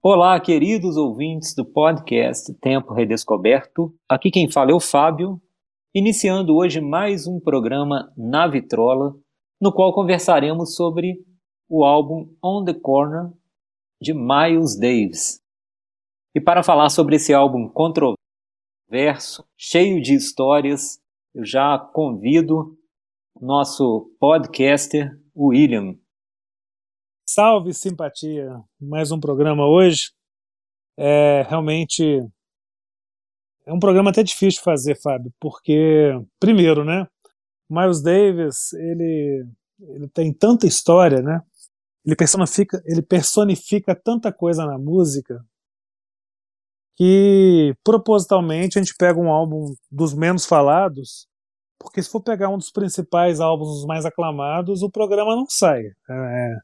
Olá, queridos ouvintes do podcast Tempo Redescoberto. Aqui quem fala é o Fábio, iniciando hoje mais um programa na Vitrola, no qual conversaremos sobre o álbum On the Corner de Miles Davis. E para falar sobre esse álbum controverso, cheio de histórias, eu já convido nosso podcaster, William. Salve simpatia! Mais um programa hoje. É realmente é um programa até difícil de fazer, Fábio, porque primeiro, né? Miles Davis, ele ele tem tanta história, né? Ele personifica, ele personifica tanta coisa na música que propositalmente a gente pega um álbum dos menos falados, porque se for pegar um dos principais álbuns, mais aclamados, o programa não sai. É,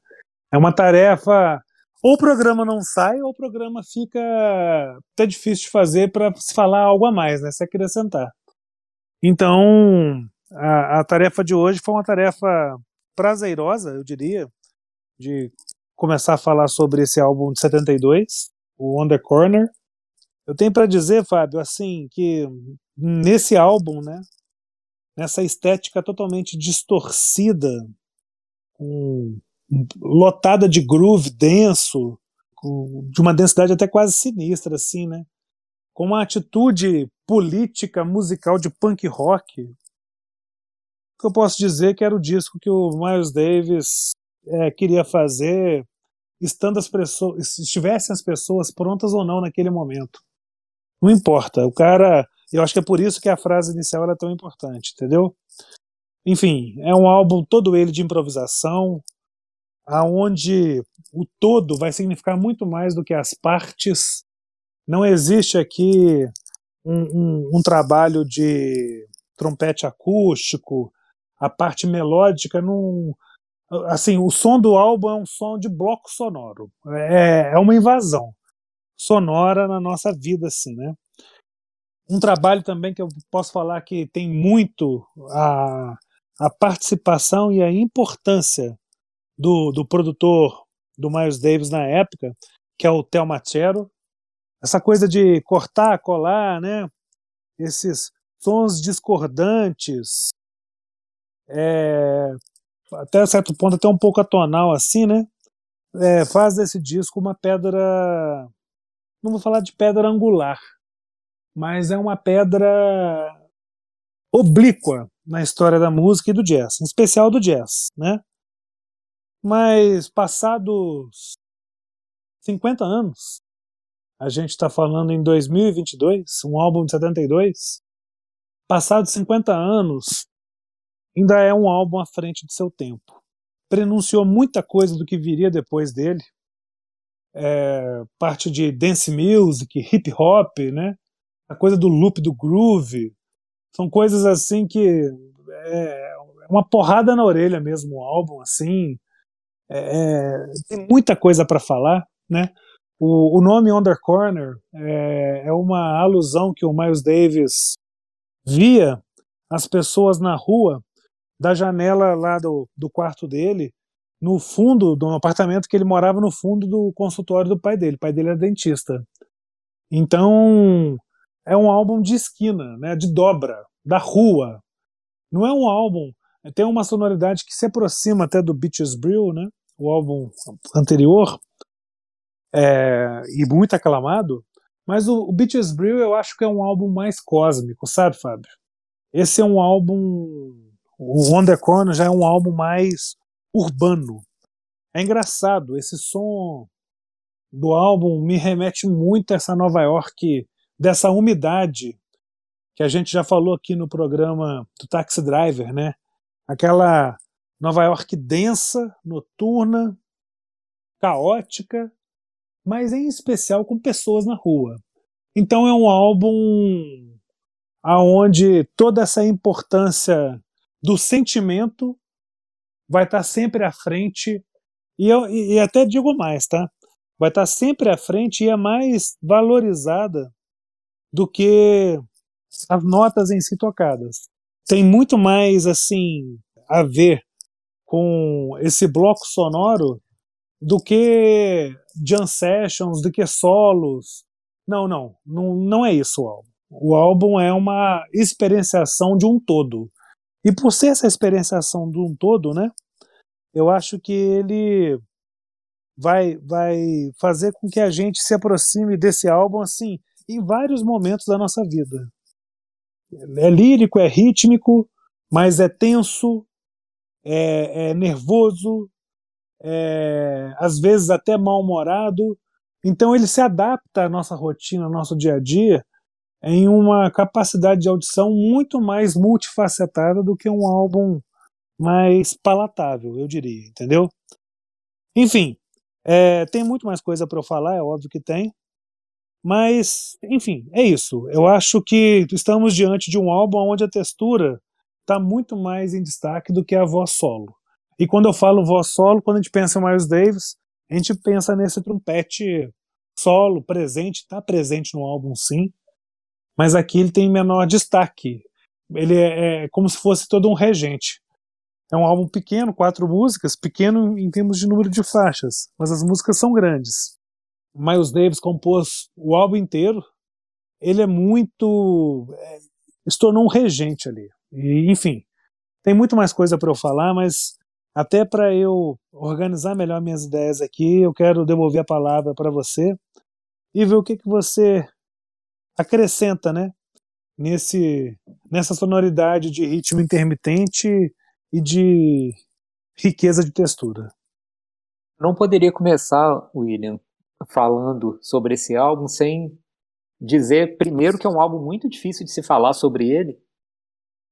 é uma tarefa. Ou o programa não sai, ou o programa fica até difícil de fazer para se falar algo a mais, né? Se acrescentar. Então, a, a tarefa de hoje foi uma tarefa prazerosa, eu diria, de começar a falar sobre esse álbum de 72, o On the Corner. Eu tenho para dizer, Fábio, assim, que nesse álbum, né, nessa estética totalmente distorcida, com lotada de groove denso, de uma densidade até quase sinistra, assim, né? Com uma atitude política, musical de punk rock. Que eu posso dizer que era o disco que o Miles Davis é, queria fazer, estando as pessoas, estivessem as pessoas prontas ou não naquele momento. Não importa. O cara, eu acho que é por isso que a frase inicial é tão importante, entendeu? Enfim, é um álbum todo ele de improvisação, aonde o todo vai significar muito mais do que as partes. Não existe aqui um, um, um trabalho de trompete acústico, a parte melódica não. Assim, o som do álbum é um som de bloco sonoro. É, é uma invasão sonora na nossa vida, assim, né? Um trabalho também que eu posso falar que tem muito a, a participação e a importância do, do produtor do Miles Davis na época, que é o Theo Machero. Essa coisa de cortar, colar, né? Esses sons discordantes, é, até certo ponto até um pouco atonal assim, né? É, faz desse disco uma pedra, não vou falar de pedra angular, mas é uma pedra oblíqua na história da música e do jazz, em especial do jazz, né? Mas passados 50 anos, a gente está falando em 2022, um álbum de 72, passados 50 anos, ainda é um álbum à frente de seu tempo. Prenunciou muita coisa do que viria depois dele, é, parte de dance music, hip hop, né? a coisa do loop do groove, são coisas assim que é uma porrada na orelha mesmo o álbum, assim, é, é, tem muita coisa para falar, né? O, o nome Under Corner é, é, uma alusão que o Miles Davis via as pessoas na rua da janela lá do, do quarto dele, no fundo do apartamento que ele morava no fundo do consultório do pai dele. O pai dele era dentista. Então é um álbum de esquina, né? De dobra, da rua. Não é um álbum tem uma sonoridade que se aproxima até do Beaches Brew, né? o álbum anterior, é, e muito aclamado, mas o, o Beaches Brew eu acho que é um álbum mais cósmico, sabe, Fábio? Esse é um álbum. O On the Corner já é um álbum mais urbano. É engraçado, esse som do álbum me remete muito a essa Nova York, dessa umidade que a gente já falou aqui no programa do Taxi Driver, né? Aquela Nova York densa, noturna, caótica, mas em especial com pessoas na rua. Então é um álbum aonde toda essa importância do sentimento vai estar sempre à frente e, eu, e até digo mais, tá? Vai estar sempre à frente e é mais valorizada do que as notas em si tocadas tem muito mais assim a ver com esse bloco sonoro do que jam sessions, do que solos. Não, não, não, não é isso o álbum. O álbum é uma experienciação de um todo. E por ser essa experienciação de um todo, né, eu acho que ele vai, vai fazer com que a gente se aproxime desse álbum assim em vários momentos da nossa vida. É lírico, é rítmico, mas é tenso, é, é nervoso, é, às vezes até mal-humorado. Então ele se adapta à nossa rotina, ao nosso dia a dia, em uma capacidade de audição muito mais multifacetada do que um álbum mais palatável, eu diria, entendeu? Enfim, é, tem muito mais coisa para eu falar, é óbvio que tem, mas, enfim, é isso. Eu acho que estamos diante de um álbum onde a textura está muito mais em destaque do que a voz solo. E quando eu falo voz solo, quando a gente pensa em Miles Davis, a gente pensa nesse trompete solo presente, está presente no álbum sim, mas aqui ele tem menor destaque. Ele é, é como se fosse todo um regente. É um álbum pequeno, quatro músicas, pequeno em termos de número de faixas, mas as músicas são grandes. Miles Davis compôs o álbum inteiro. Ele é muito. É, se tornou um regente ali. E, enfim, tem muito mais coisa para eu falar, mas até para eu organizar melhor minhas ideias aqui, eu quero devolver a palavra para você e ver o que, que você acrescenta, né? Nesse, nessa sonoridade de ritmo intermitente e de riqueza de textura. Não poderia começar, William, falando sobre esse álbum sem dizer primeiro que é um álbum muito difícil de se falar sobre ele,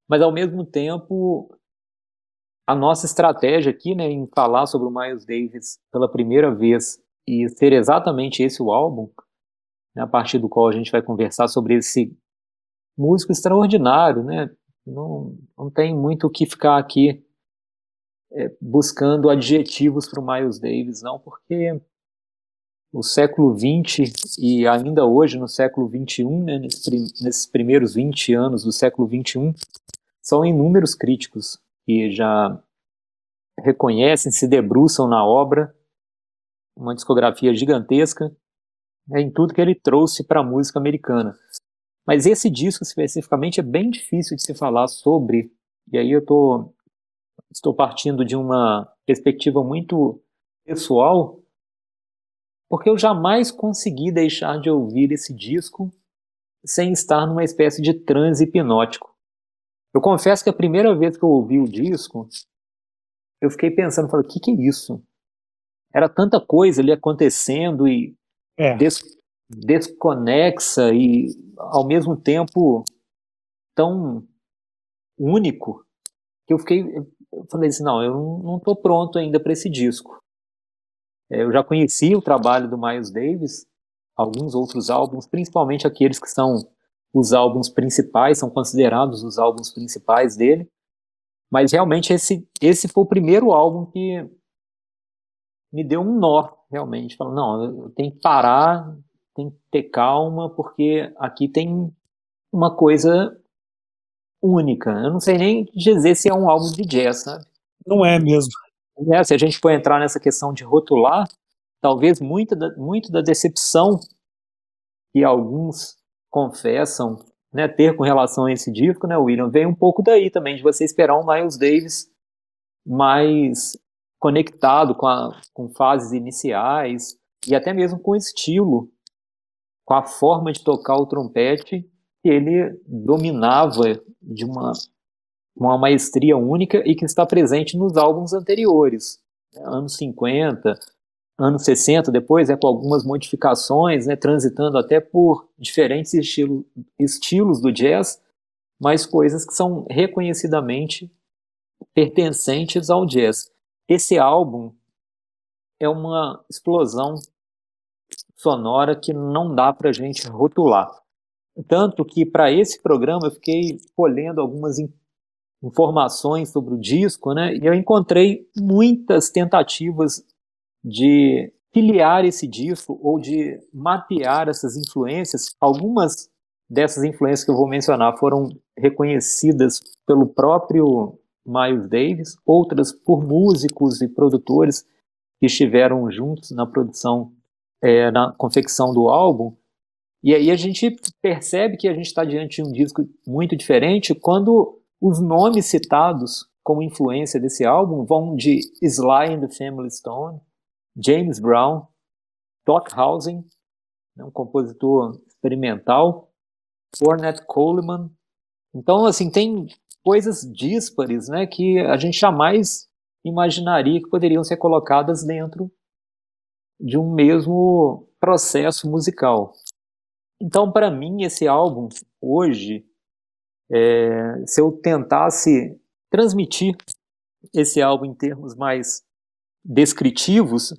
mas ao mesmo tempo a nossa estratégia aqui, né, em falar sobre o Miles Davis pela primeira vez e ser exatamente esse o álbum, né, a partir do qual a gente vai conversar sobre esse músico extraordinário, né, não, não tem muito o que ficar aqui é, buscando adjetivos para o Miles Davis, não, porque o século XX e ainda hoje no século XXI, né, nesses primeiros 20 anos do século XXI, são inúmeros críticos que já reconhecem, se debruçam na obra, uma discografia gigantesca, né, em tudo que ele trouxe para a música americana. Mas esse disco especificamente é bem difícil de se falar sobre, e aí eu tô, estou partindo de uma perspectiva muito pessoal, porque eu jamais consegui deixar de ouvir esse disco sem estar numa espécie de transe hipnótico. Eu confesso que a primeira vez que eu ouvi o disco, eu fiquei pensando, falei, o que, que é isso? Era tanta coisa ali acontecendo e é. des desconexa e ao mesmo tempo tão único que eu fiquei, eu falei assim, não, eu não estou pronto ainda para esse disco. É, eu já conhecia o trabalho do Miles Davis, alguns outros álbuns, principalmente aqueles que são os álbuns principais, são considerados os álbuns principais dele. Mas realmente esse, esse foi o primeiro álbum que me deu um nó, realmente. Falando, não, eu tenho que parar, tenho que ter calma, porque aqui tem uma coisa única. Eu não sei nem dizer se é um álbum de jazz, sabe? Não é mesmo. É, se a gente for entrar nessa questão de rotular, talvez muito da, muito da decepção que alguns confessam né, ter com relação a esse disco, né, William, vem um pouco daí também, de você esperar um Miles Davis mais conectado com, a, com fases iniciais e até mesmo com o estilo, com a forma de tocar o trompete que ele dominava de uma, uma maestria única e que está presente nos álbuns anteriores, né, anos 50, anos 60 depois, é com algumas modificações, né, transitando até por diferentes estilo, estilos do jazz, mas coisas que são reconhecidamente pertencentes ao jazz. Esse álbum é uma explosão sonora que não dá para a gente rotular. Tanto que para esse programa eu fiquei colhendo algumas informações sobre o disco, né? E eu encontrei muitas tentativas de filiar esse disco ou de mapear essas influências. Algumas dessas influências que eu vou mencionar foram reconhecidas pelo próprio Miles Davis, outras por músicos e produtores que estiveram juntos na produção, é, na confecção do álbum. E aí a gente percebe que a gente está diante de um disco muito diferente quando os nomes citados como influência desse álbum vão de Sly and the Family Stone, James Brown, Stockhausen, né, um compositor experimental, Ornette Coleman. Então, assim, tem coisas díspares, né, que a gente jamais imaginaria que poderiam ser colocadas dentro de um mesmo processo musical. Então, para mim, esse álbum, hoje, é, se eu tentasse transmitir esse álbum em termos mais descritivos,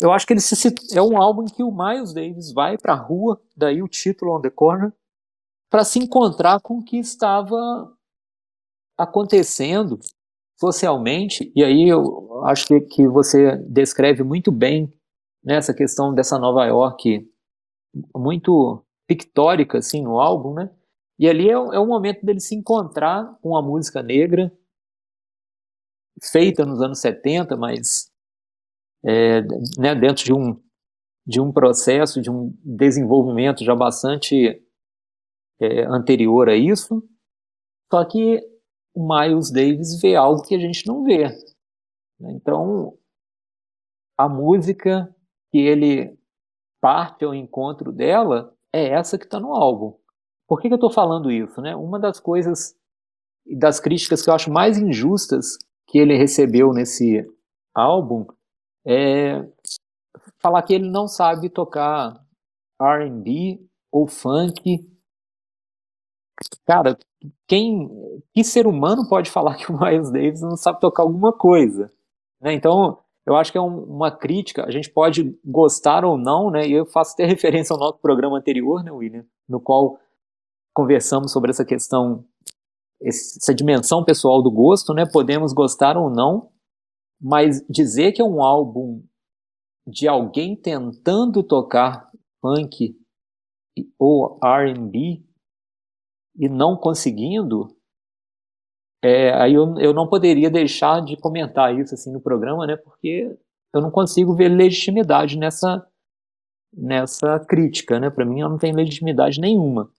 eu acho que ele se, é um álbum em que o Miles Davis vai para a rua, daí o título On the Corner, para se encontrar com o que estava acontecendo socialmente. E aí eu acho que, que você descreve muito bem nessa questão dessa Nova York muito pictórica assim no álbum, né? E ali é, é o momento dele se encontrar com a música negra feita nos anos 70, mas é, né, dentro de um, de um processo, de um desenvolvimento já bastante é, anterior a isso, só que o Miles Davis vê algo que a gente não vê. Né? Então, a música que ele parte ao encontro dela é essa que está no álbum. Por que, que eu estou falando isso? Né? Uma das coisas, das críticas que eu acho mais injustas que ele recebeu nesse álbum é falar que ele não sabe tocar R&B ou funk. Cara, quem, que ser humano pode falar que o Miles Davis não sabe tocar alguma coisa? Né? Então, eu acho que é um, uma crítica, a gente pode gostar ou não, né? E eu faço até referência ao nosso programa anterior, né, William, no qual conversamos sobre essa questão, essa dimensão pessoal do gosto, né? Podemos gostar ou não, mas dizer que é um álbum de alguém tentando tocar funk ou R&B e não conseguindo, é, aí eu, eu não poderia deixar de comentar isso assim no programa, né? Porque eu não consigo ver legitimidade nessa nessa crítica, né? Para mim, ela não tem legitimidade nenhuma.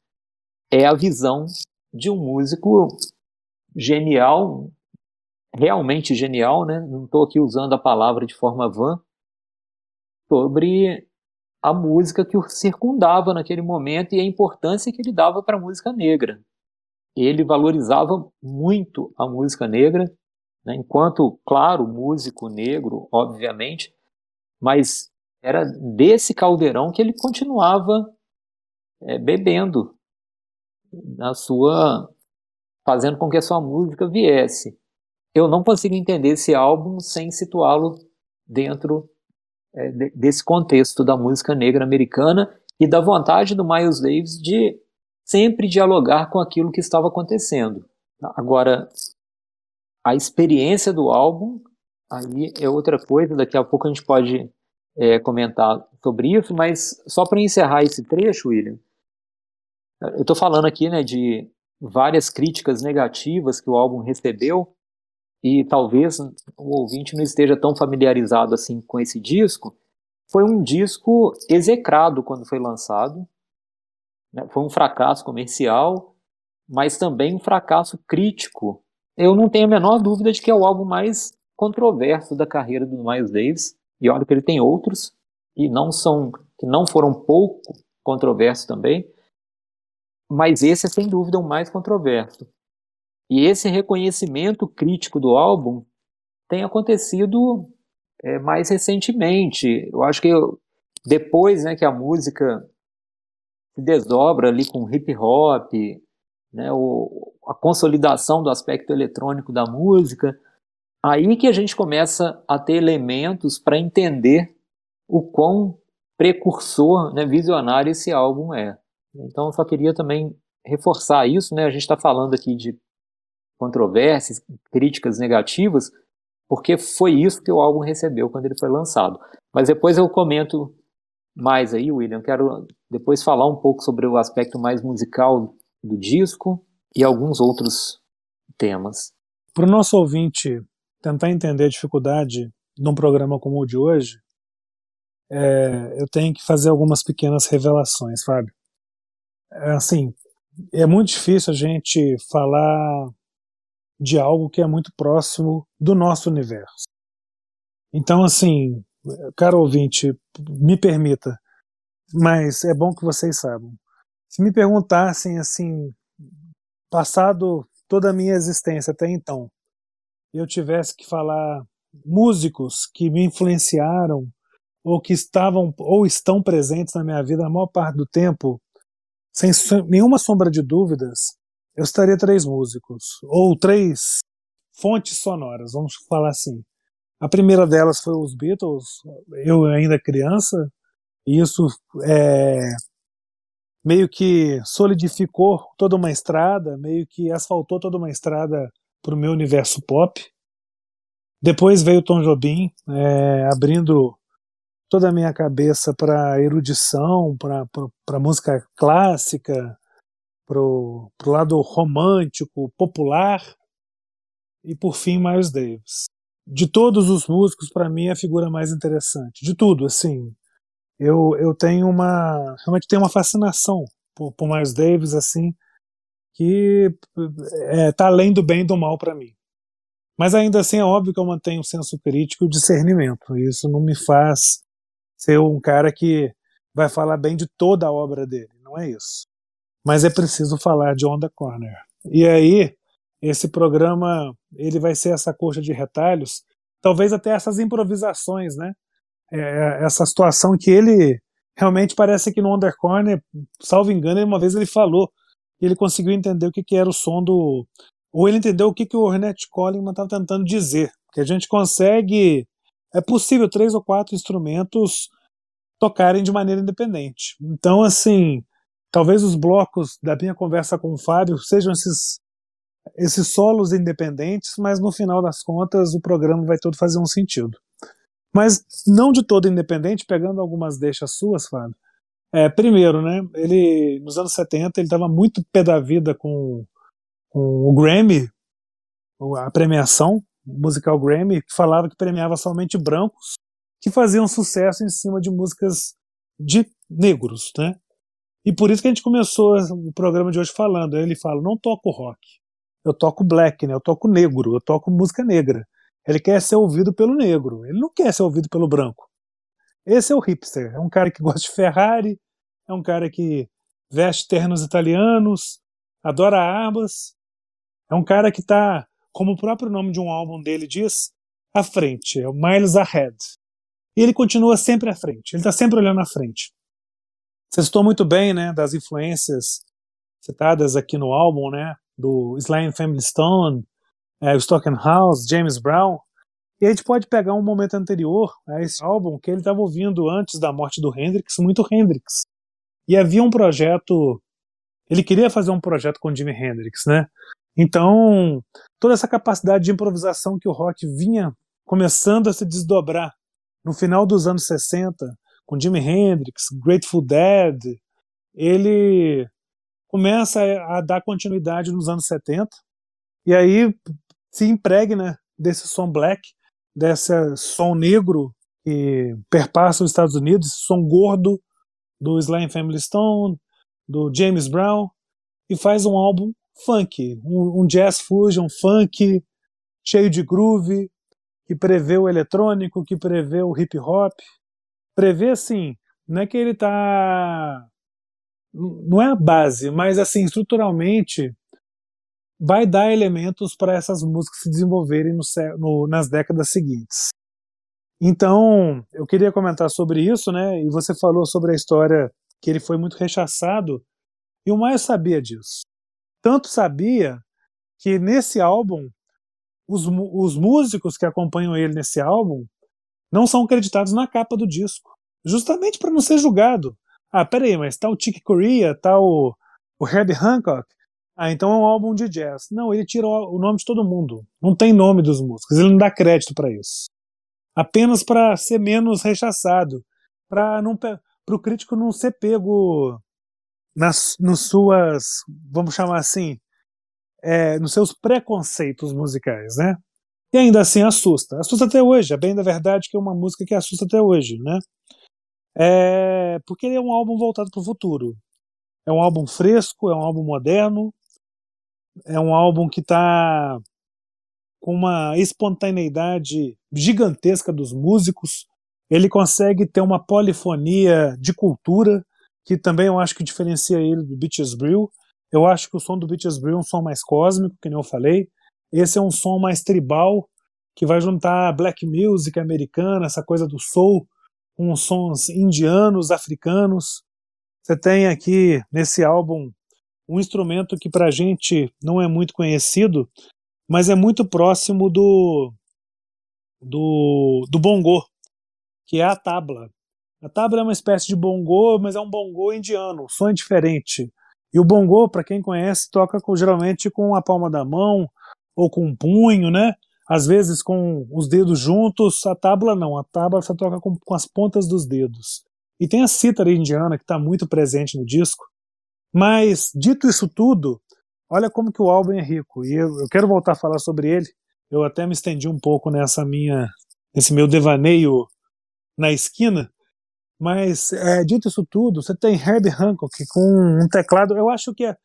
É a visão de um músico genial, realmente genial, né? Não estou aqui usando a palavra de forma vã, sobre a música que o circundava naquele momento e a importância que ele dava para a música negra. Ele valorizava muito a música negra, né? enquanto, claro, músico negro, obviamente, mas era desse caldeirão que ele continuava é, bebendo na sua fazendo com que a sua música viesse eu não consigo entender esse álbum sem situá-lo dentro é, desse contexto da música negra americana e da vontade do Miles Davis de sempre dialogar com aquilo que estava acontecendo. Agora, a experiência do álbum aí é outra coisa, daqui a pouco a gente pode é, comentar sobre isso, mas só para encerrar esse trecho, William, eu estou falando aqui né, de várias críticas negativas que o álbum recebeu, e talvez o ouvinte não esteja tão familiarizado assim com esse disco, foi um disco execrado quando foi lançado. Né? Foi um fracasso comercial, mas também um fracasso crítico. Eu não tenho a menor dúvida de que é o álbum mais controverso da carreira do Miles Davis. E olha que ele tem outros que não são, que não foram pouco controversos também. Mas esse é sem dúvida o mais controverso. E esse reconhecimento crítico do álbum tem acontecido é, mais recentemente. Eu acho que eu, depois né, que a música se desdobra ali com hip hop, né, o, a consolidação do aspecto eletrônico da música, aí que a gente começa a ter elementos para entender o quão precursor, né, visionário esse álbum é. Então, eu só queria também reforçar isso, né? A gente está falando aqui de controvérsias, críticas negativas, porque foi isso que o álbum recebeu quando ele foi lançado. Mas depois eu comento mais aí, William. Quero depois falar um pouco sobre o aspecto mais musical do disco e alguns outros temas. Para o nosso ouvinte tentar entender a dificuldade num programa como o de hoje, é, eu tenho que fazer algumas pequenas revelações, Fábio. É, assim, é muito difícil a gente falar de algo que é muito próximo do nosso universo. Então, assim, caro ouvinte, me permita, mas é bom que vocês saibam. Se me perguntassem assim, passado toda a minha existência até então, eu tivesse que falar músicos que me influenciaram ou que estavam ou estão presentes na minha vida a maior parte do tempo, sem nenhuma sombra de dúvidas, eu estaria três músicos ou três fontes sonoras, vamos falar assim. A primeira delas foi os Beatles, eu ainda criança, e isso é, meio que solidificou toda uma estrada, meio que asfaltou toda uma estrada para o meu universo pop. Depois veio Tom Jobim, é, abrindo toda a minha cabeça para erudição, para música clássica, para o lado romântico, popular, e por fim Miles Davis de todos os músicos, para mim, é a figura mais interessante. De tudo, assim. Eu, eu tenho uma. Realmente tenho uma fascinação por, por Miles Davis, assim, que é, tá além do bem e do mal para mim. Mas ainda assim é óbvio que eu mantenho um senso crítico e discernimento. Isso não me faz ser um cara que vai falar bem de toda a obra dele. Não é isso. Mas é preciso falar de On the Corner. E aí, esse programa ele vai ser essa coxa de retalhos, talvez até essas improvisações, né? É, é essa situação que ele realmente parece que no Undercorner, salvo engano, uma vez ele falou ele conseguiu entender o que, que era o som do. Ou ele entendeu o que, que o Ornette Coleman estava tentando dizer. Que a gente consegue. É possível três ou quatro instrumentos tocarem de maneira independente. Então, assim, talvez os blocos da minha conversa com o Fábio sejam esses esses solos independentes, mas no final das contas o programa vai todo fazer um sentido. Mas não de todo independente, pegando algumas deixas suas, Fábio. É, primeiro, né, ele nos anos 70 ele estava muito pé da vida com, com o Grammy, a premiação musical Grammy, que falava que premiava somente brancos que faziam sucesso em cima de músicas de negros, né? E por isso que a gente começou o programa de hoje falando. Ele fala: não toco rock, eu toco black, né? Eu toco negro, eu toco música negra. Ele quer ser ouvido pelo negro, ele não quer ser ouvido pelo branco. Esse é o hipster, é um cara que gosta de Ferrari, é um cara que veste ternos italianos, adora armas, é um cara que está, como o próprio nome de um álbum dele diz, à frente, é o Miles Ahead. E ele continua sempre à frente, ele está sempre olhando à frente. Você citou muito bem, né, das influências citadas aqui no álbum, né, do Sly Family Stone, é, House, James Brown. E a gente pode pegar um momento anterior a esse álbum que ele estava ouvindo antes da morte do Hendrix, muito Hendrix. E havia um projeto, ele queria fazer um projeto com Jimi Hendrix, né? Então, toda essa capacidade de improvisação que o rock vinha começando a se desdobrar no final dos anos 60, com Jimi Hendrix, Grateful Dead, ele começa a dar continuidade nos anos 70, e aí se impregna desse som black, desse som negro que perpassa os Estados Unidos, som gordo do Sly Family Stone, do James Brown, e faz um álbum funk, um, um jazz fusion funk, cheio de groove, que prevê o eletrônico, que prevê o hip hop, prevê assim, não é que ele está não é a base, mas assim, estruturalmente vai dar elementos para essas músicas se desenvolverem no, no, nas décadas seguintes. Então, eu queria comentar sobre isso, né? E você falou sobre a história que ele foi muito rechaçado, e o Maia sabia disso. Tanto sabia que nesse álbum, os, os músicos que acompanham ele nesse álbum não são acreditados na capa do disco, justamente para não ser julgado. Ah, peraí, mas tá o Chick Corea, tá o, o Herbie Hancock. Ah, então é um álbum de jazz. Não, ele tira o nome de todo mundo. Não tem nome dos músicos. Ele não dá crédito para isso. Apenas para ser menos rechaçado, para o crítico não ser pego nas nos suas, vamos chamar assim, é, nos seus preconceitos musicais, né? E ainda assim assusta. Assusta até hoje. É bem da verdade que é uma música que assusta até hoje, né? É porque ele é um álbum voltado para o futuro. É um álbum fresco, é um álbum moderno, é um álbum que está com uma espontaneidade gigantesca dos músicos. Ele consegue ter uma polifonia de cultura, que também eu acho que diferencia ele do Beaches Brew. Eu acho que o som do Beaches Brew é um som mais cósmico, que nem eu falei. Esse é um som mais tribal, que vai juntar black music americana, essa coisa do soul, com sons indianos, africanos. Você tem aqui nesse álbum um instrumento que para a gente não é muito conhecido, mas é muito próximo do, do, do bongô, que é a tabla. A tabla é uma espécie de bongô, mas é um bongô indiano, o som é diferente. E o bongô, para quem conhece, toca com, geralmente com a palma da mão ou com um punho, né? Às vezes com os dedos juntos. A tábua não, a tábua você toca com, com as pontas dos dedos. E tem a cítara indiana que está muito presente no disco. Mas, dito isso tudo, olha como que o álbum é rico. E eu, eu quero voltar a falar sobre ele. Eu até me estendi um pouco nessa minha, nesse meu devaneio na esquina. Mas, é, dito isso tudo, você tem Herbie Hancock com um teclado. Eu acho que é,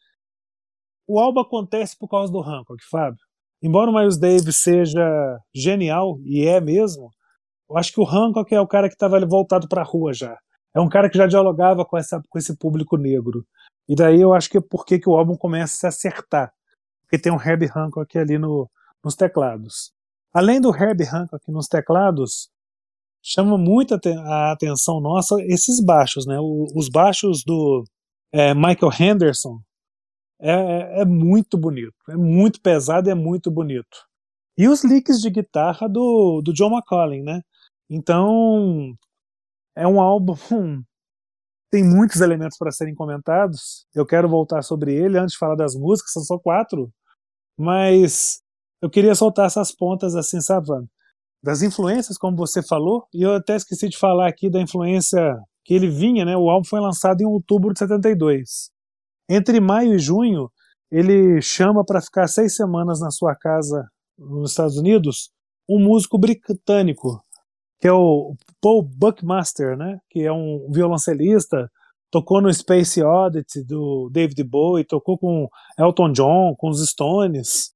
o álbum acontece por causa do Hancock, Fábio. Embora o Miles Davis seja genial, e é mesmo, eu acho que o Hancock é o cara que estava voltado para a rua já. É um cara que já dialogava com, essa, com esse público negro. E daí eu acho que é porque que o álbum começa a se acertar. Porque tem um Herbie Hancock ali no, nos teclados. Além do Herbie Hancock nos teclados, chama muito a atenção nossa esses baixos, né? os baixos do é, Michael Henderson é, é, é, muito bonito, é muito pesado é muito bonito. E os licks de guitarra do, do John McCollin, né? Então é um álbum tem muitos elementos para serem comentados. Eu quero voltar sobre ele antes de falar das músicas, são só quatro. Mas eu queria soltar essas pontas assim, sabe, das influências, como você falou, e eu até esqueci de falar aqui da influência que ele vinha, né? O álbum foi lançado em outubro de 72. Entre maio e junho, ele chama para ficar seis semanas na sua casa nos Estados Unidos um músico britânico que é o Paul Buckmaster, né? Que é um violoncelista, tocou no Space Oddity do David Bowie, tocou com Elton John, com os Stones.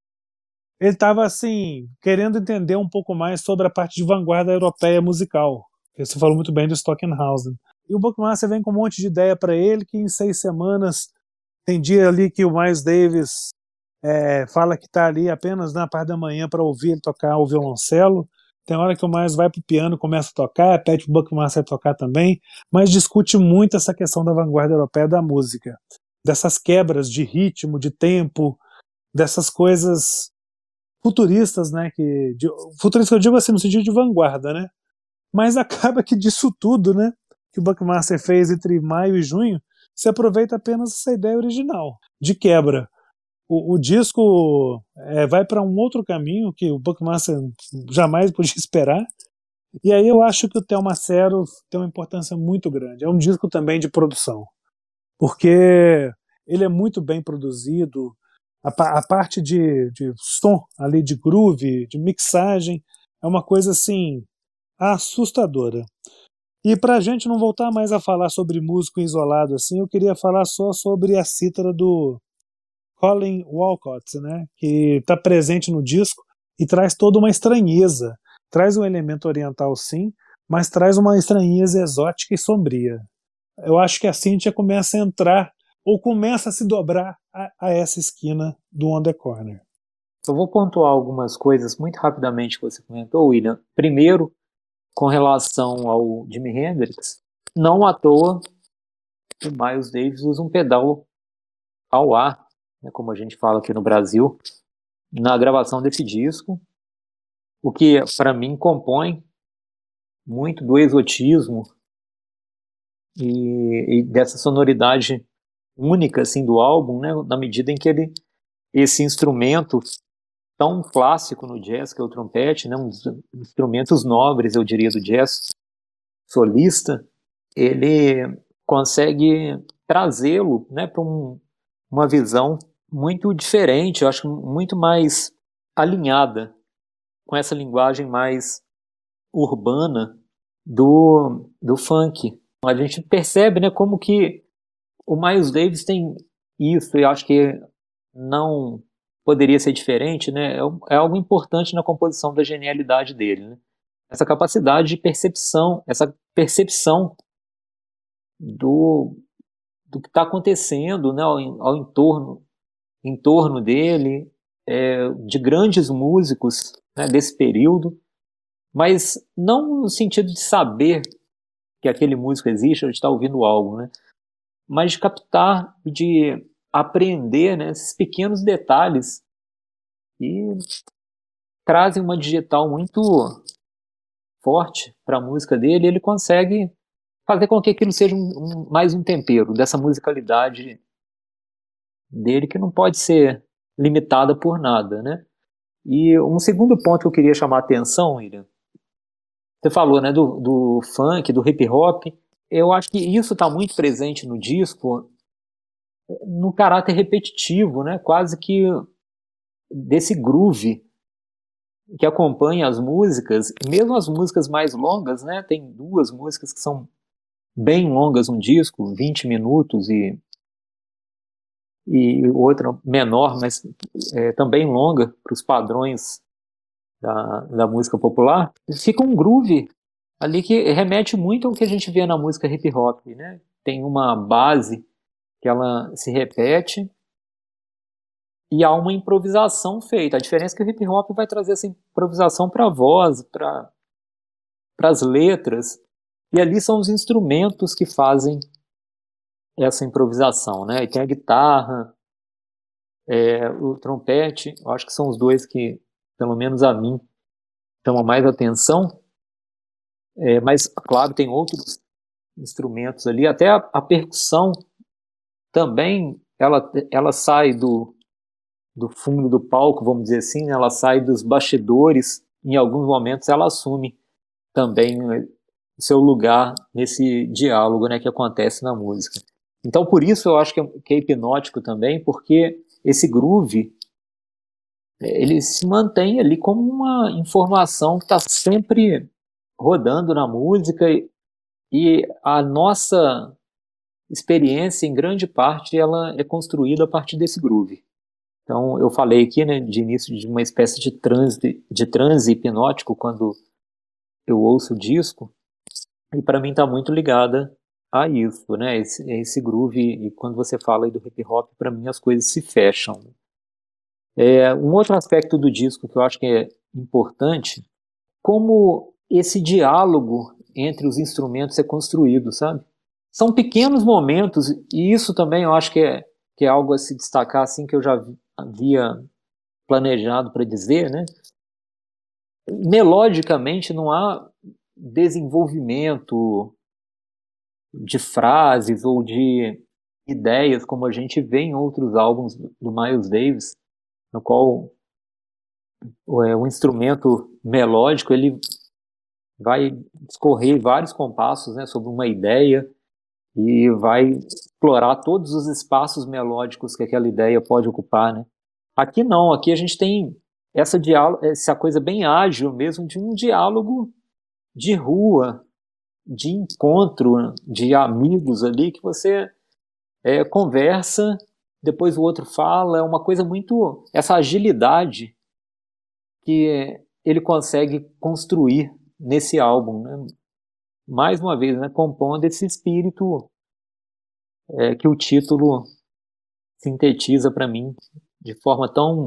Ele estava assim querendo entender um pouco mais sobre a parte de vanguarda europeia musical. Você falou muito bem do Stockenhausen. E o Buckmaster vem com um monte de ideia para ele que em seis semanas tem dia ali que o Miles Davis é, fala que está ali apenas na parte da manhã para ouvir ele tocar o violoncelo. Tem hora que o Miles vai pro piano, começa a tocar, pede pro Buckmaster tocar também, mas discute muito essa questão da vanguarda europeia da música, dessas quebras de ritmo, de tempo, dessas coisas futuristas, né, que de, eu digo assim no sentido de vanguarda, né? Mas acaba que disso tudo, né, que o Buckmaster fez entre maio e junho, se aproveita apenas essa ideia original de quebra o, o disco é, vai para um outro caminho que o Buckmaster jamais podia esperar. E aí eu acho que o Thelma Macero tem uma importância muito grande. É um disco também de produção, porque ele é muito bem produzido. A, a parte de, de som ali, de groove, de mixagem, é uma coisa assim assustadora. E para a gente não voltar mais a falar sobre músico isolado assim, eu queria falar só sobre a cítara do Colin Walcott, né, que está presente no disco e traz toda uma estranheza. Traz um elemento oriental, sim, mas traz uma estranheza exótica e sombria. Eu acho que a Cynthia começa a entrar ou começa a se dobrar a, a essa esquina do On The Corner. Eu vou pontuar algumas coisas muito rapidamente que você comentou, William. Primeiro, com relação ao Jimi Hendrix, não à toa o Miles Davis usa um pedal ao ar né, como a gente fala aqui no Brasil, na gravação desse disco, o que para mim compõe muito do exotismo e, e, dessa sonoridade única assim do álbum, né, na medida em que ele esse instrumento tão clássico no jazz que é o trompete, né, um dos instrumentos nobres, eu diria, do jazz solista, ele consegue trazê-lo, né, para um, uma visão muito diferente, eu acho muito mais alinhada com essa linguagem mais urbana do, do funk. A gente percebe né, como que o Miles Davis tem isso, e acho que não poderia ser diferente, né? É, é, algo importante na composição da genialidade dele, né? Essa capacidade de percepção, essa percepção do, do que está acontecendo né, ao, ao, entorno, em torno dele, é, de grandes músicos né, desse período, mas não no sentido de saber que aquele músico existe ou de estar ouvindo algo, né? Mas de captar, de aprender né, esses pequenos detalhes e trazem uma digital muito forte para a música dele. ele consegue fazer com que aquilo seja um, um, mais um tempero dessa musicalidade dele que não pode ser limitada por nada, né? E um segundo ponto que eu queria chamar a atenção, William, você falou, né, do, do funk, do hip hop. Eu acho que isso está muito presente no disco, no caráter repetitivo, né, quase que desse groove que acompanha as músicas, mesmo as músicas mais longas, né, tem duas músicas que são bem longas um disco, 20 minutos e e outra menor, mas é, também longa para os padrões da, da música popular, fica um groove ali que remete muito ao que a gente vê na música hip hop, né? Tem uma base que ela se repete e há uma improvisação feita. A diferença é que o hip hop vai trazer essa improvisação para a voz, para as letras, e ali são os instrumentos que fazem essa improvisação, né? E tem a guitarra, é, o trompete, eu acho que são os dois que pelo menos a mim, chama mais atenção. É, mas, claro, tem outros instrumentos ali, até a, a, percussão também, ela, ela sai do, do fundo do palco, vamos dizer assim, né? ela sai dos bastidores, em alguns momentos ela assume também o seu lugar nesse diálogo né, que acontece na música. Então, por isso eu acho que é, que é hipnótico também, porque esse groove ele se mantém ali como uma informação que está sempre rodando na música e, e a nossa experiência, em grande parte, ela é construída a partir desse groove. Então, eu falei aqui, né, de início, de uma espécie de transe, de transe hipnótico quando eu ouço o disco, e para mim está muito ligada a isso, né, esse, esse groove, e quando você fala aí do hip hop, para mim as coisas se fecham. É, um outro aspecto do disco que eu acho que é importante, como esse diálogo entre os instrumentos é construído, sabe? São pequenos momentos, e isso também eu acho que é, que é algo a se destacar, assim, que eu já havia planejado para dizer, né? Melodicamente não há desenvolvimento de frases ou de ideias como a gente vê em outros álbuns do Miles Davis, no qual é, o instrumento melódico ele vai discorrer vários compassos né, sobre uma ideia e vai explorar todos os espaços melódicos que aquela ideia pode ocupar. Né? Aqui não, aqui a gente tem essa, essa coisa bem ágil mesmo de um diálogo de rua, de encontro de amigos ali que você é, conversa depois o outro fala, é uma coisa muito. essa agilidade que ele consegue construir nesse álbum. Né? Mais uma vez, né, compondo esse espírito é, que o título sintetiza para mim de forma tão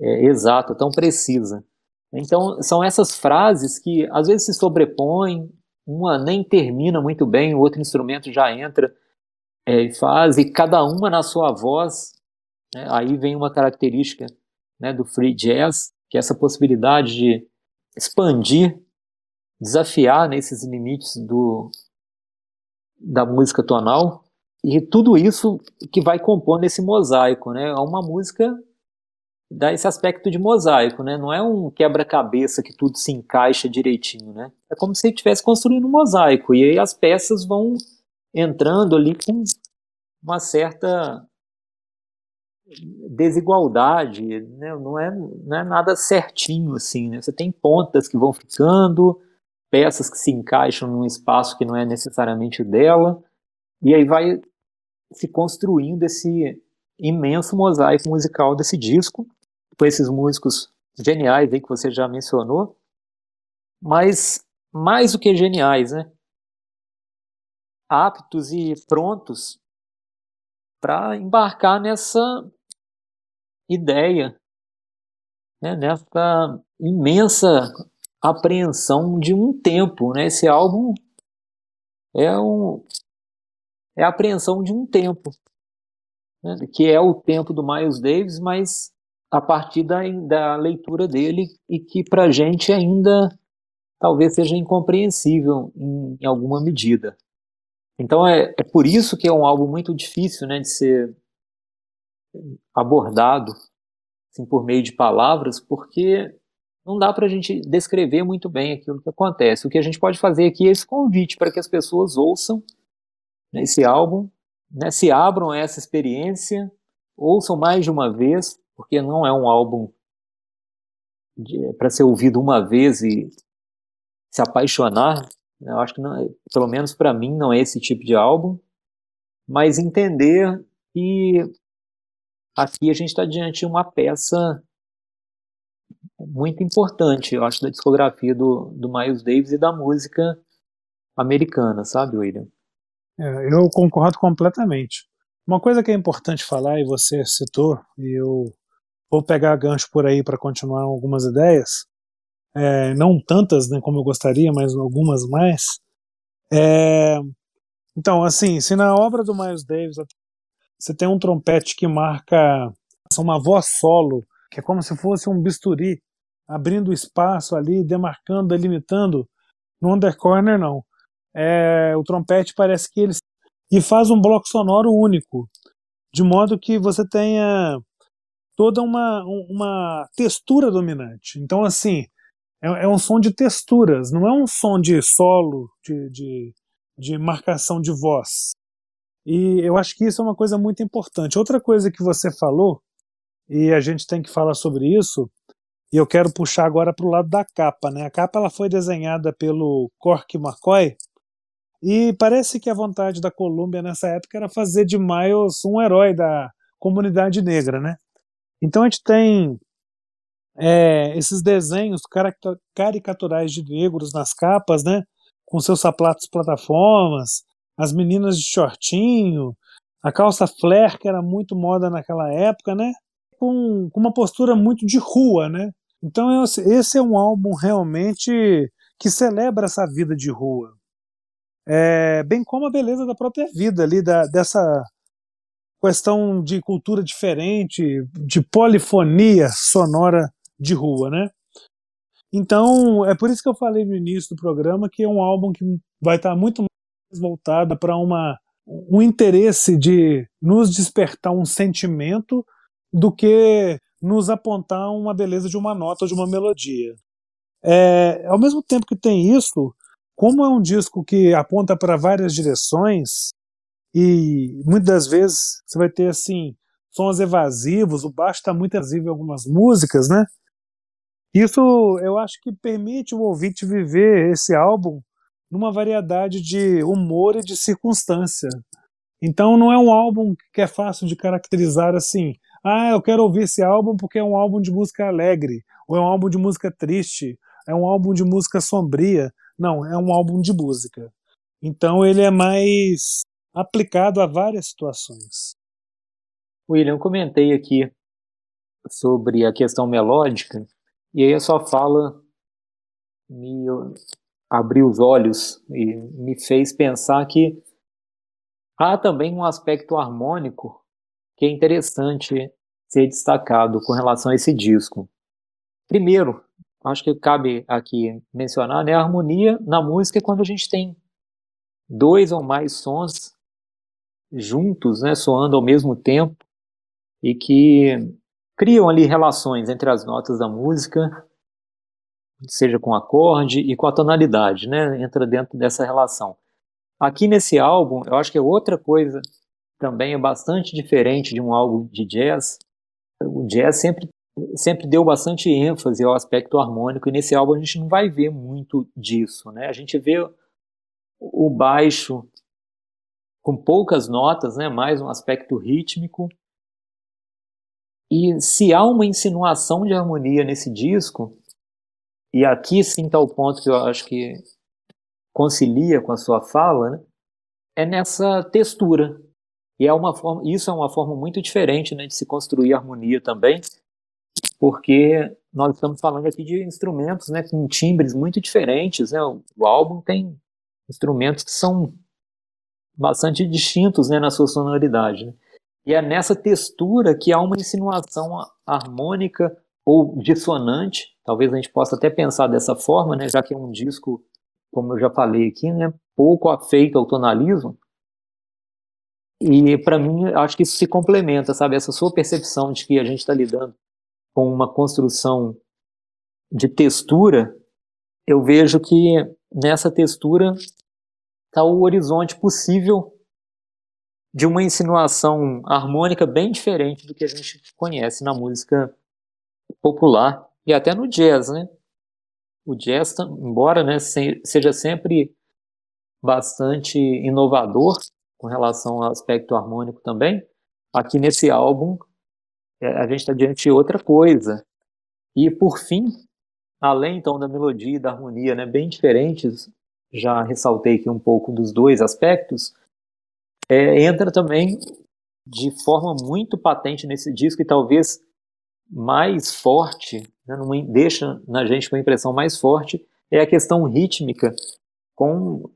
é, exata, tão precisa. Então, são essas frases que às vezes se sobrepõem, uma nem termina muito bem, o outro instrumento já entra é, e faz, e cada uma na sua voz. Né, aí vem uma característica né, do free jazz, que é essa possibilidade de expandir, desafiar nesses limites do, da música tonal, e tudo isso que vai compor nesse mosaico, né? É uma música dá esse aspecto de mosaico, né? Não é um quebra-cabeça que tudo se encaixa direitinho, né? É como se estivesse construindo um mosaico e aí as peças vão entrando ali com uma certa desigualdade, né? não, é, não é nada certinho assim. Né? Você tem pontas que vão ficando, peças que se encaixam num espaço que não é necessariamente dela, e aí vai se construindo esse imenso mosaico musical desse disco, com esses músicos geniais aí que você já mencionou, mas mais do que geniais, né? Aptos e prontos para embarcar nessa ideia, né? nessa imensa apreensão de um tempo. Né? Esse álbum é, um, é a apreensão de um tempo, né? que é o tempo do Miles Davis, mas a partir da, da leitura dele e que para gente ainda talvez seja incompreensível em, em alguma medida. Então é, é, por isso que é um álbum muito difícil né, de ser abordado assim, por meio de palavras, porque não dá para a gente descrever muito bem aquilo que acontece. O que a gente pode fazer aqui é esse convite para que as pessoas ouçam né, esse álbum, né, se abram a essa experiência, ouçam mais de uma vez, porque não é um álbum para ser ouvido uma vez e se apaixonar. Eu acho que, não, pelo menos para mim, não é esse tipo de álbum. Mas entender que aqui a gente está diante de uma peça muito importante, eu acho, da discografia do, do Miles Davis e da música americana, sabe, William? É, eu concordo completamente. Uma coisa que é importante falar, e você citou, e eu vou pegar gancho por aí para continuar algumas ideias, é, não tantas né, como eu gostaria, mas algumas mais. É, então, assim, se na obra do Miles Davis você tem um trompete que marca uma voz solo, que é como se fosse um bisturi, abrindo espaço ali, demarcando, delimitando, no Undercorner não. É, o trompete parece que ele e faz um bloco sonoro único, de modo que você tenha toda uma, uma textura dominante. Então, assim, é, é, um som de texturas, não é um som de solo, de, de, de marcação de voz. E eu acho que isso é uma coisa muito importante. Outra coisa que você falou, e a gente tem que falar sobre isso, e eu quero puxar agora para o lado da capa. Né? A capa ela foi desenhada pelo Cork McCoy, e parece que a vontade da Columbia nessa época era fazer de Miles um herói da comunidade negra, né? Então a gente tem é, esses desenhos caricaturais de negros nas capas, né? Com seus sapatos plataformas, as meninas de shortinho, a calça flare, que era muito moda naquela época, né? Com, com uma postura muito de rua, né? Então esse é um álbum realmente que celebra essa vida de rua. É, bem como a beleza da própria vida ali, da, dessa questão de cultura diferente, de polifonia sonora de rua, né? Então, é por isso que eu falei no início do programa que é um álbum que vai estar muito mais voltado para uma um interesse de nos despertar um sentimento do que nos apontar uma beleza de uma nota ou de uma melodia. É, ao mesmo tempo que tem isso, como é um disco que aponta para várias direções, e muitas vezes você vai ter assim sons evasivos, o baixo está muito evasivo em algumas músicas, né? Isso eu acho que permite o ouvinte viver esse álbum numa variedade de humor e de circunstância. Então não é um álbum que é fácil de caracterizar assim. Ah, eu quero ouvir esse álbum porque é um álbum de música alegre, ou é um álbum de música triste, é um álbum de música sombria. Não, é um álbum de música. Então ele é mais aplicado a várias situações. William, eu comentei aqui sobre a questão melódica, e aí a sua fala me abriu os olhos e me fez pensar que há também um aspecto harmônico que é interessante ser destacado com relação a esse disco. Primeiro, acho que cabe aqui mencionar, né, a harmonia na música é quando a gente tem dois ou mais sons juntos, né, soando ao mesmo tempo e que criam ali relações entre as notas da música, seja com acorde e com a tonalidade, né, entra dentro dessa relação. Aqui nesse álbum, eu acho que é outra coisa também é bastante diferente de um álbum de jazz. O jazz sempre, sempre deu bastante ênfase ao aspecto harmônico, e nesse álbum a gente não vai ver muito disso. Né? A gente vê o baixo com poucas notas, né? mais um aspecto rítmico. E se há uma insinuação de harmonia nesse disco, e aqui sim está o ponto que eu acho que concilia com a sua fala, né? é nessa textura. E é uma forma, isso é uma forma muito diferente né, de se construir harmonia também, porque nós estamos falando aqui de instrumentos né, com timbres muito diferentes. Né? O álbum tem instrumentos que são bastante distintos né, na sua sonoridade. Né? E é nessa textura que há uma insinuação harmônica ou dissonante, talvez a gente possa até pensar dessa forma, né, já que é um disco, como eu já falei aqui, né, pouco afeito ao tonalismo. E para mim, acho que isso se complementa, sabe? Essa sua percepção de que a gente está lidando com uma construção de textura, eu vejo que nessa textura está o horizonte possível de uma insinuação harmônica bem diferente do que a gente conhece na música popular e até no jazz, né? O jazz, embora né, seja sempre bastante inovador com relação ao aspecto harmônico também, aqui nesse álbum é, a gente está diante de outra coisa. E por fim, além então da melodia e da harmonia, né, bem diferentes já ressaltei aqui um pouco dos dois aspectos, é, entra também de forma muito patente nesse disco e talvez mais forte, né, deixa na gente uma impressão mais forte, é a questão rítmica, com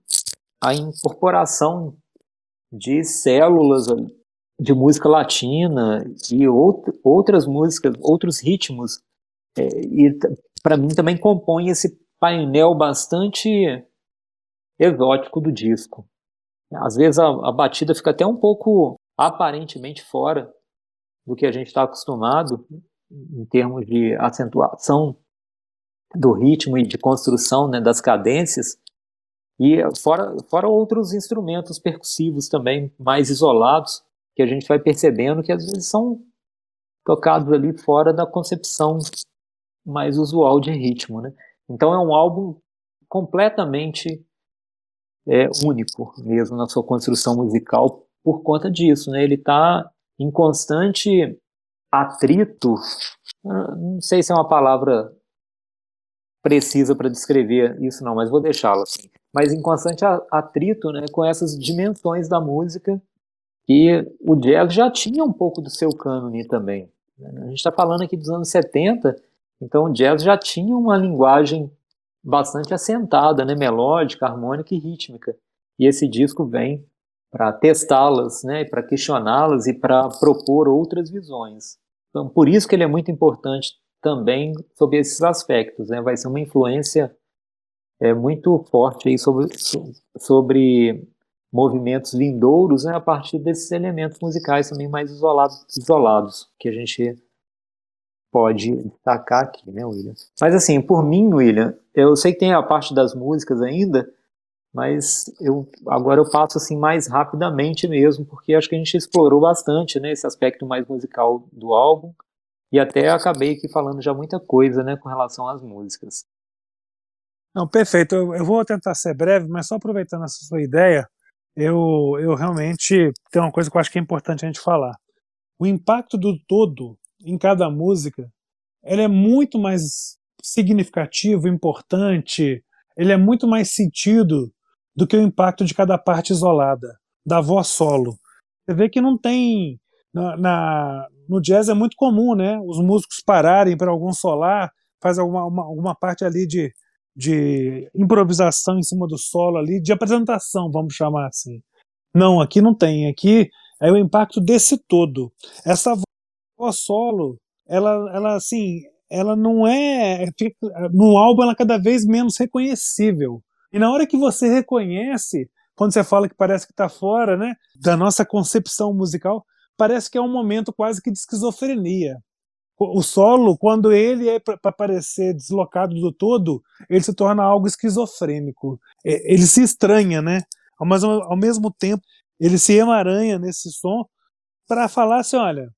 a incorporação de células de música latina e out, outras músicas, outros ritmos, é, e para mim também compõe esse painel bastante exótico do disco. Às vezes a, a batida fica até um pouco aparentemente fora do que a gente está acostumado em termos de acentuação do ritmo e de construção né, das cadências, e fora, fora outros instrumentos percussivos também mais isolados, que a gente vai percebendo que às vezes são tocados ali fora da concepção mais usual de ritmo. Né? Então é um álbum completamente é, único mesmo na sua construção musical por conta disso, né? Ele está em constante atrito, ah, não sei se é uma palavra precisa para descrever isso não, mas vou deixá-la assim. Mas em constante atrito, né, com essas dimensões da música que o jazz já tinha um pouco do seu cânone também. Né? A gente está falando aqui dos anos 70, então o jazz já tinha uma linguagem bastante assentada, né, melódica, harmônica e rítmica. E esse disco vem para testá-las, né, para questioná-las e para propor outras visões. Então, por isso que ele é muito importante também sobre esses aspectos, né? Vai ser uma influência é, muito forte aí sobre, sobre movimentos vindouros, né, a partir desses elementos musicais também mais isolados, isolados que a gente pode destacar aqui, né, William? Mas assim, por mim, William, eu sei que tem a parte das músicas ainda, mas eu agora eu passo assim mais rapidamente mesmo, porque acho que a gente explorou bastante, né, esse aspecto mais musical do álbum e até acabei aqui falando já muita coisa, né, com relação às músicas. Não, perfeito. Eu, eu vou tentar ser breve, mas só aproveitando essa sua ideia, eu, eu realmente tem uma coisa que eu acho que é importante a gente falar. O impacto do todo em cada música, ele é muito mais significativo, importante, ele é muito mais sentido do que o impacto de cada parte isolada, da voz solo. Você vê que não tem. Na, na no jazz é muito comum, né? Os músicos pararem para algum solar, faz alguma uma, alguma parte ali de, de improvisação em cima do solo ali, de apresentação, vamos chamar assim. Não, aqui não tem. Aqui é o impacto desse todo. Essa voz solo, ela, ela assim, ela não é. No álbum, ela é cada vez menos reconhecível. E na hora que você reconhece, quando você fala que parece que está fora né, da nossa concepção musical, parece que é um momento quase que de esquizofrenia. O solo, quando ele é para parecer deslocado do todo, ele se torna algo esquizofrênico. Ele se estranha, né? Mas ao mesmo tempo ele se emaranha nesse som para falar assim, olha,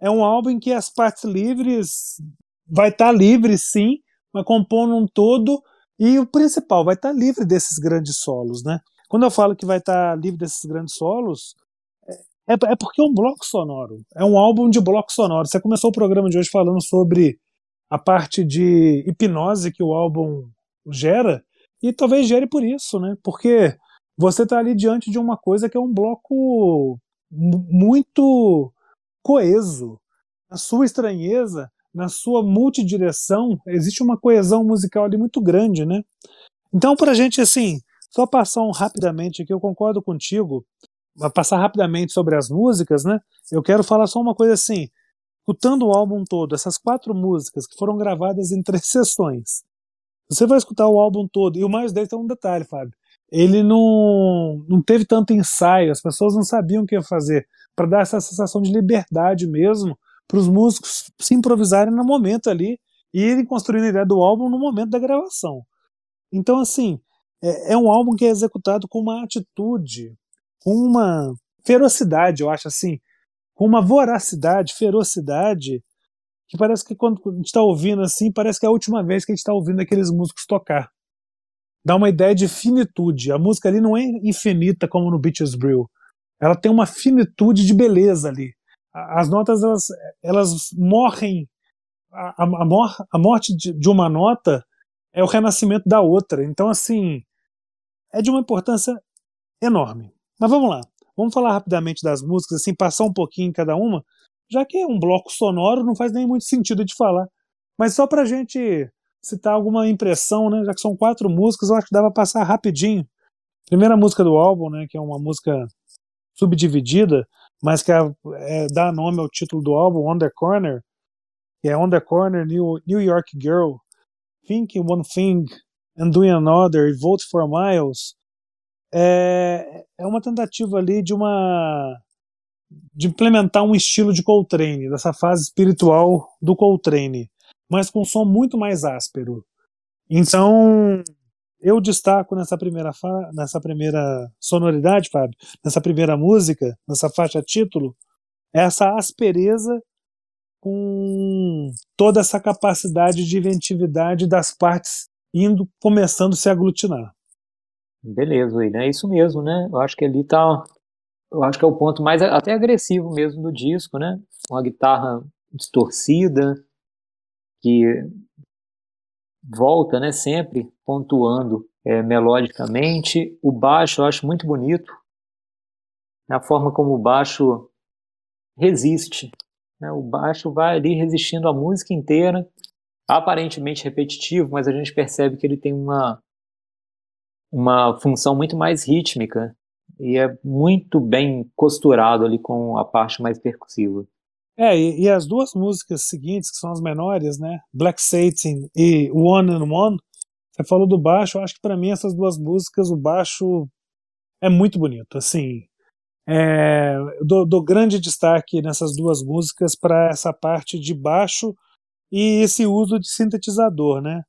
é um álbum em que as partes livres vai estar tá livre sim, mas compondo um todo e o principal vai estar tá livre desses grandes solos, né? Quando eu falo que vai estar tá livre desses grandes solos, é, é porque é um bloco sonoro, é um álbum de bloco sonoro. Você começou o programa de hoje falando sobre a parte de hipnose que o álbum gera, e talvez gere por isso, né? Porque você está ali diante de uma coisa que é um bloco muito coeso. Na sua estranheza, na sua multidireção, existe uma coesão musical ali muito grande, né? Então, para a gente, assim, só passar um rapidamente aqui, eu concordo contigo, passar rapidamente sobre as músicas, né? Eu quero falar só uma coisa assim, escutando o álbum todo, essas quatro músicas que foram gravadas em três sessões, você vai escutar o álbum todo, e o mais dele tem um detalhe, Fábio. Ele não, não teve tanto ensaio, as pessoas não sabiam o que ia fazer, para dar essa sensação de liberdade mesmo, para os músicos se improvisarem no momento ali e irem construindo a ideia do álbum no momento da gravação. Então, assim, é, é um álbum que é executado com uma atitude, com uma ferocidade, eu acho assim, com uma voracidade, ferocidade, que parece que quando a gente está ouvindo assim, parece que é a última vez que a gente está ouvindo aqueles músicos tocar. Dá uma ideia de finitude. A música ali não é infinita como no Beaches Brew. Ela tem uma finitude de beleza ali. As notas, elas, elas morrem. A, a, mor a morte de, de uma nota é o renascimento da outra. Então, assim, é de uma importância enorme. Mas vamos lá. Vamos falar rapidamente das músicas, assim, passar um pouquinho em cada uma, já que é um bloco sonoro, não faz nem muito sentido de falar. Mas só pra gente citar alguma impressão, né? Já que são quatro músicas, eu acho que dá pra passar rapidinho. Primeira música do álbum, né? Que é uma música subdividida, mas que é, é, dá nome ao título do álbum, On the Corner, que é On the Corner, New, New York Girl, Thinking One Thing and Doing Another, e Vote for Miles. É, é uma tentativa ali de uma de implementar um estilo de Coltrane, dessa fase espiritual do Coltrane, mas com um som muito mais áspero. Então, eu destaco nessa primeira, nessa primeira sonoridade, Fábio, nessa primeira música, nessa faixa título, essa aspereza com toda essa capacidade de inventividade das partes indo, começando a se aglutinar. Beleza, né? É isso mesmo, né? Eu acho que ali tá eu acho que é o ponto mais até agressivo mesmo do disco, né? Uma guitarra distorcida que volta, né? Sempre pontuando é, melodicamente. O baixo eu acho muito bonito, a forma como o baixo resiste. Né? O baixo vai ali resistindo a música inteira, aparentemente repetitivo, mas a gente percebe que ele tem uma uma função muito mais rítmica e é muito bem costurado ali com a parte mais percussiva. É, e, e, as duas músicas seguintes, que são as menores, né? Black Satan e One and One, você falou do baixo, eu acho que para mim essas duas músicas, o baixo é muito bonito, assim. É, dou, dou grande destaque nessas duas músicas para essa parte de baixo e esse uso de sintetizador, né?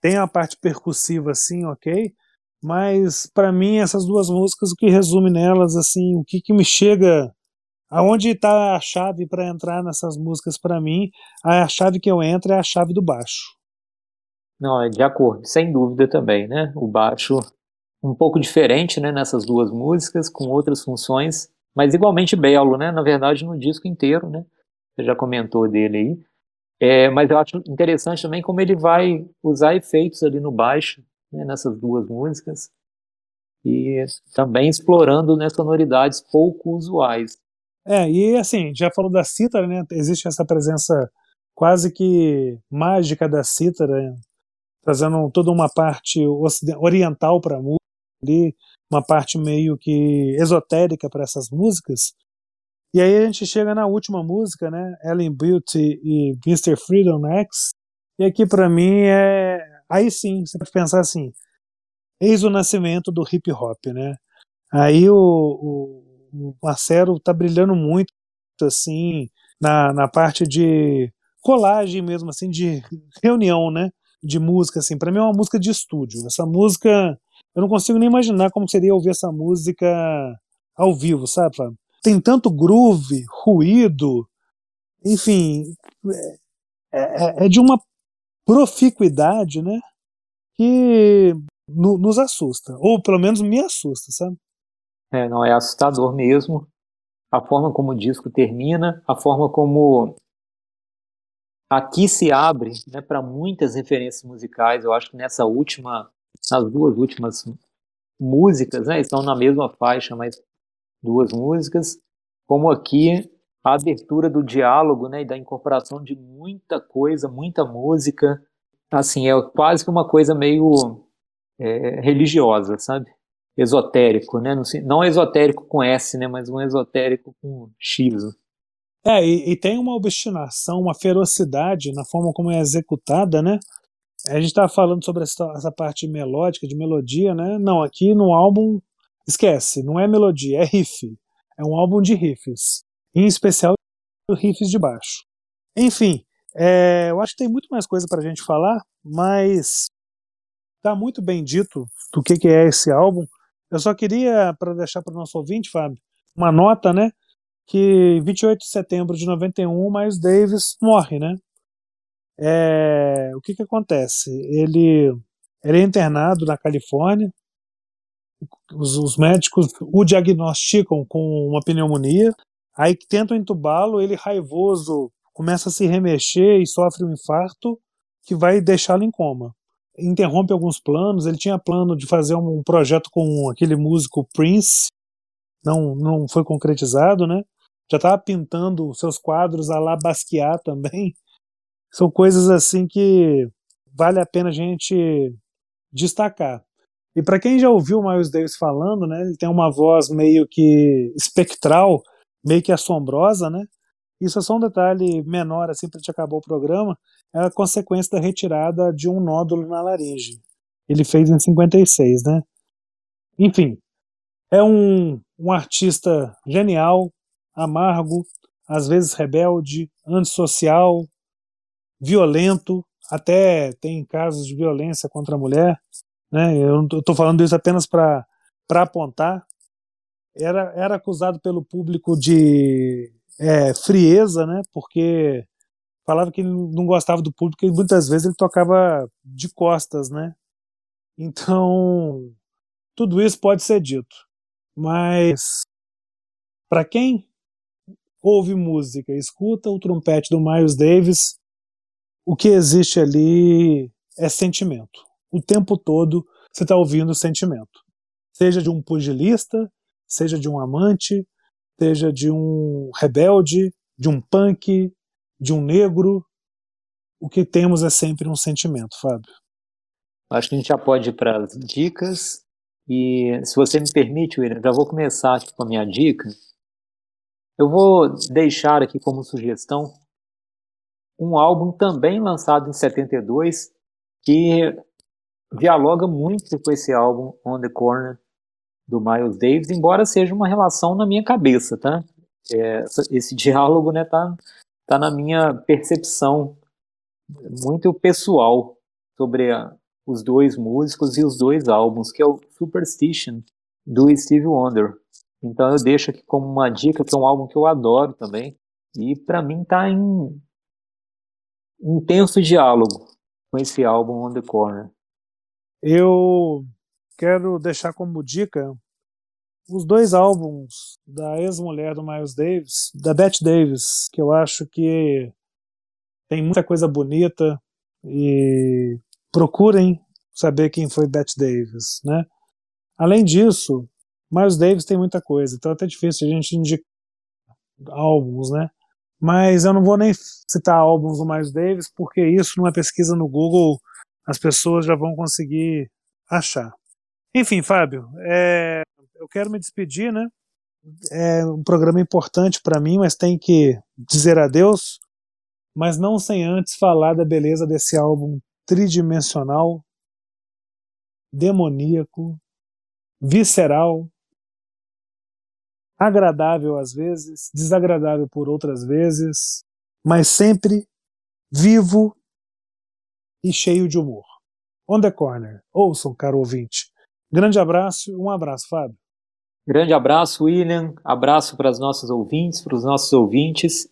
Tem a parte percussiva assim, ok, mas para mim essas duas músicas o que resume nelas assim o que, que me chega aonde está a chave para entrar nessas músicas para mim a chave que eu entro é a chave do baixo não é de acordo sem dúvida também né o baixo um pouco diferente né nessas duas músicas com outras funções mas igualmente belo né na verdade no disco inteiro né você já comentou dele aí é, mas eu acho interessante também como ele vai usar efeitos ali no baixo né, nessas duas músicas e também explorando né, sonoridades pouco usuais. É, e assim, já falou da cítara, né? Existe essa presença quase que mágica da cítara, trazendo toda uma parte oriental para a música, ali, uma parte meio que esotérica para essas músicas. E aí a gente chega na última música, né? Ellen Beauty e Mr. Freedom X. E aqui para mim é Aí sim, você pode pensar assim, eis o nascimento do hip hop, né? Aí o, o, o Marcelo tá brilhando muito, assim, na, na parte de colagem mesmo, assim, de reunião, né? De música, assim. Para mim é uma música de estúdio. Essa música, eu não consigo nem imaginar como seria ouvir essa música ao vivo, sabe? Tem tanto groove, ruído, enfim, é, é, é de uma proficuidade, né? Que no, nos assusta, ou pelo menos me assusta, sabe? É, não, é assustador mesmo. A forma como o disco termina, a forma como aqui se abre né, para muitas referências musicais. Eu acho que nessa última, nas duas últimas músicas, né, estão na mesma faixa, mas duas músicas, como aqui a abertura do diálogo, né, e da incorporação de muita coisa, muita música, assim, é quase que uma coisa meio é, religiosa, sabe? Esotérico, né? Não esotérico com S, né? Mas um esotérico com X. É, e, e tem uma obstinação, uma ferocidade na forma como é executada, né? A gente estava falando sobre essa, essa, parte melódica, de melodia, né? Não, aqui no álbum, esquece, não é melodia, é riff. É um álbum de riffs. Em especial, riffs de baixo. Enfim, é, eu acho que tem muito mais coisa para a gente falar, mas está muito bem dito do que, que é esse álbum. Eu só queria, para deixar para o nosso ouvinte, Fábio, uma nota, né? Que 28 de setembro de 91, Miles Davis morre, né? É, o que, que acontece? Ele, ele é internado na Califórnia, os, os médicos o diagnosticam com uma pneumonia, aí tentam entubá-lo, ele raivoso começa a se remexer e sofre um infarto que vai deixá-lo em coma interrompe alguns planos. Ele tinha plano de fazer um projeto com aquele músico Prince, não, não foi concretizado, né? Já estava pintando seus quadros a la Basquiat também. São coisas assim que vale a pena a gente destacar. E para quem já ouviu o Miles Davis falando, né, ele tem uma voz meio que espectral, meio que assombrosa, né? Isso é só um detalhe menor assim para gente acabar o programa, é a consequência da retirada de um nódulo na laringe. Ele fez em 56, né? Enfim, é um, um artista genial, amargo, às vezes rebelde, antissocial, violento, até tem casos de violência contra a mulher. Né? Eu estou falando isso apenas para apontar. Era, era acusado pelo público de é, frieza, né? porque falava que ele não gostava do público e muitas vezes ele tocava de costas, né? Então, tudo isso pode ser dito. Mas para quem ouve música, escuta o trompete do Miles Davis, o que existe ali é sentimento. O tempo todo você está ouvindo sentimento. Seja de um pugilista, seja de um amante, seja de um rebelde, de um punk, de um negro, o que temos é sempre um sentimento, Fábio. Acho que a gente já pode ir para as dicas. E se você me permite, William, já vou começar com a minha dica. Eu vou deixar aqui como sugestão um álbum também lançado em 72 que dialoga muito com esse álbum On the Corner do Miles Davis, embora seja uma relação na minha cabeça, tá? É, esse diálogo, né, tá está na minha percepção muito pessoal sobre a, os dois músicos e os dois álbuns, que é o Superstition do Steve Wonder. Então eu deixo aqui como uma dica que é um álbum que eu adoro também e para mim está em intenso diálogo com esse álbum On the Corner. Eu quero deixar como dica os dois álbuns da ex-mulher do Miles Davis, da Bette Davis, que eu acho que tem muita coisa bonita e procurem saber quem foi Bette Davis, né? Além disso, Miles Davis tem muita coisa, então é até difícil a gente indicar álbuns, né? Mas eu não vou nem citar álbuns do Miles Davis, porque isso numa pesquisa no Google as pessoas já vão conseguir achar. Enfim, Fábio, é, eu quero me despedir, né? É um programa importante para mim, mas tem que dizer adeus, mas não sem antes falar da beleza desse álbum tridimensional, demoníaco, visceral, agradável às vezes, desagradável por outras vezes, mas sempre vivo e cheio de humor. On the Corner. Ouçam, caro ouvinte. Grande abraço, um abraço, Fábio. Grande abraço, William. Abraço para os nossos ouvintes, para os nossos ouvintes